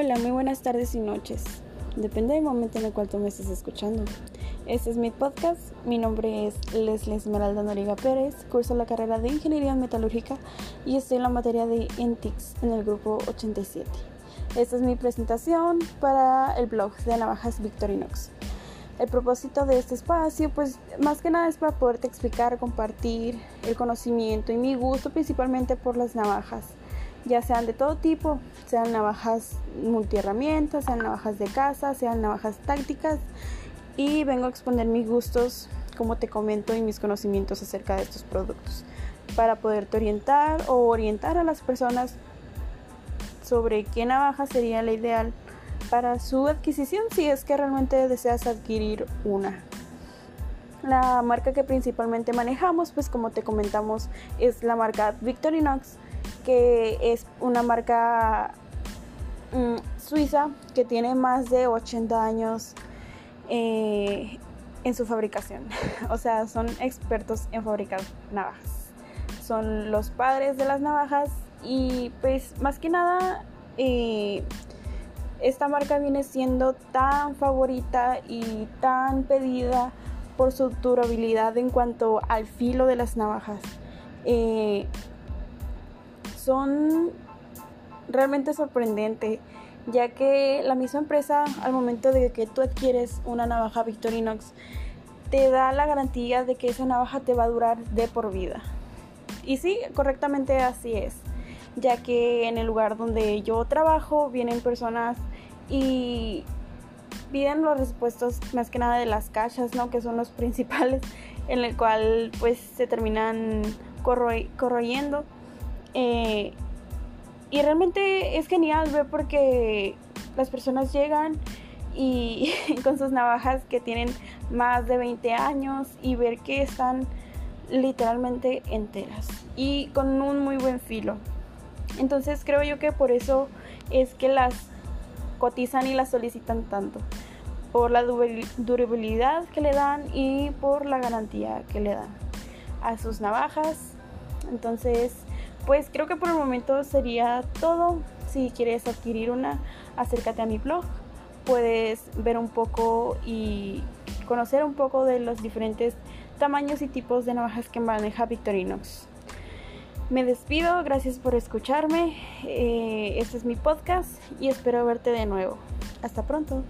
Hola, muy buenas tardes y noches. Depende del momento en el cual tú me estés escuchando. Este es mi podcast. Mi nombre es Leslie Esmeralda Noriga Pérez. Curso la carrera de Ingeniería Metalúrgica y estoy en la materia de ENTICS en el grupo 87. Esta es mi presentación para el blog de Navajas Victorinox. El propósito de este espacio, pues más que nada es para poderte explicar, compartir el conocimiento y mi gusto principalmente por las navajas ya sean de todo tipo, sean navajas multiherramientas, sean navajas de casa, sean navajas tácticas y vengo a exponer mis gustos, como te comento, y mis conocimientos acerca de estos productos para poderte orientar o orientar a las personas sobre qué navaja sería la ideal para su adquisición si es que realmente deseas adquirir una. La marca que principalmente manejamos, pues como te comentamos, es la marca Victorinox que es una marca mm, suiza que tiene más de 80 años eh, en su fabricación. o sea, son expertos en fabricar navajas. Son los padres de las navajas y pues más que nada eh, esta marca viene siendo tan favorita y tan pedida por su durabilidad en cuanto al filo de las navajas. Eh, son realmente sorprendentes, ya que la misma empresa al momento de que tú adquieres una navaja Victorinox te da la garantía de que esa navaja te va a durar de por vida. Y sí, correctamente así es, ya que en el lugar donde yo trabajo vienen personas y piden los respuestos más que nada de las cajas, ¿no? Que son los principales, en el cual pues se terminan corroyendo eh, y realmente es genial ver porque las personas llegan y con sus navajas que tienen más de 20 años y ver que están literalmente enteras y con un muy buen filo. Entonces creo yo que por eso es que las cotizan y las solicitan tanto. Por la durabilidad que le dan y por la garantía que le dan a sus navajas. Entonces pues creo que por el momento sería todo. Si quieres adquirir una, acércate a mi blog. Puedes ver un poco y conocer un poco de los diferentes tamaños y tipos de navajas que maneja Victorinox. Me despido, gracias por escucharme. Eh, este es mi podcast y espero verte de nuevo. Hasta pronto.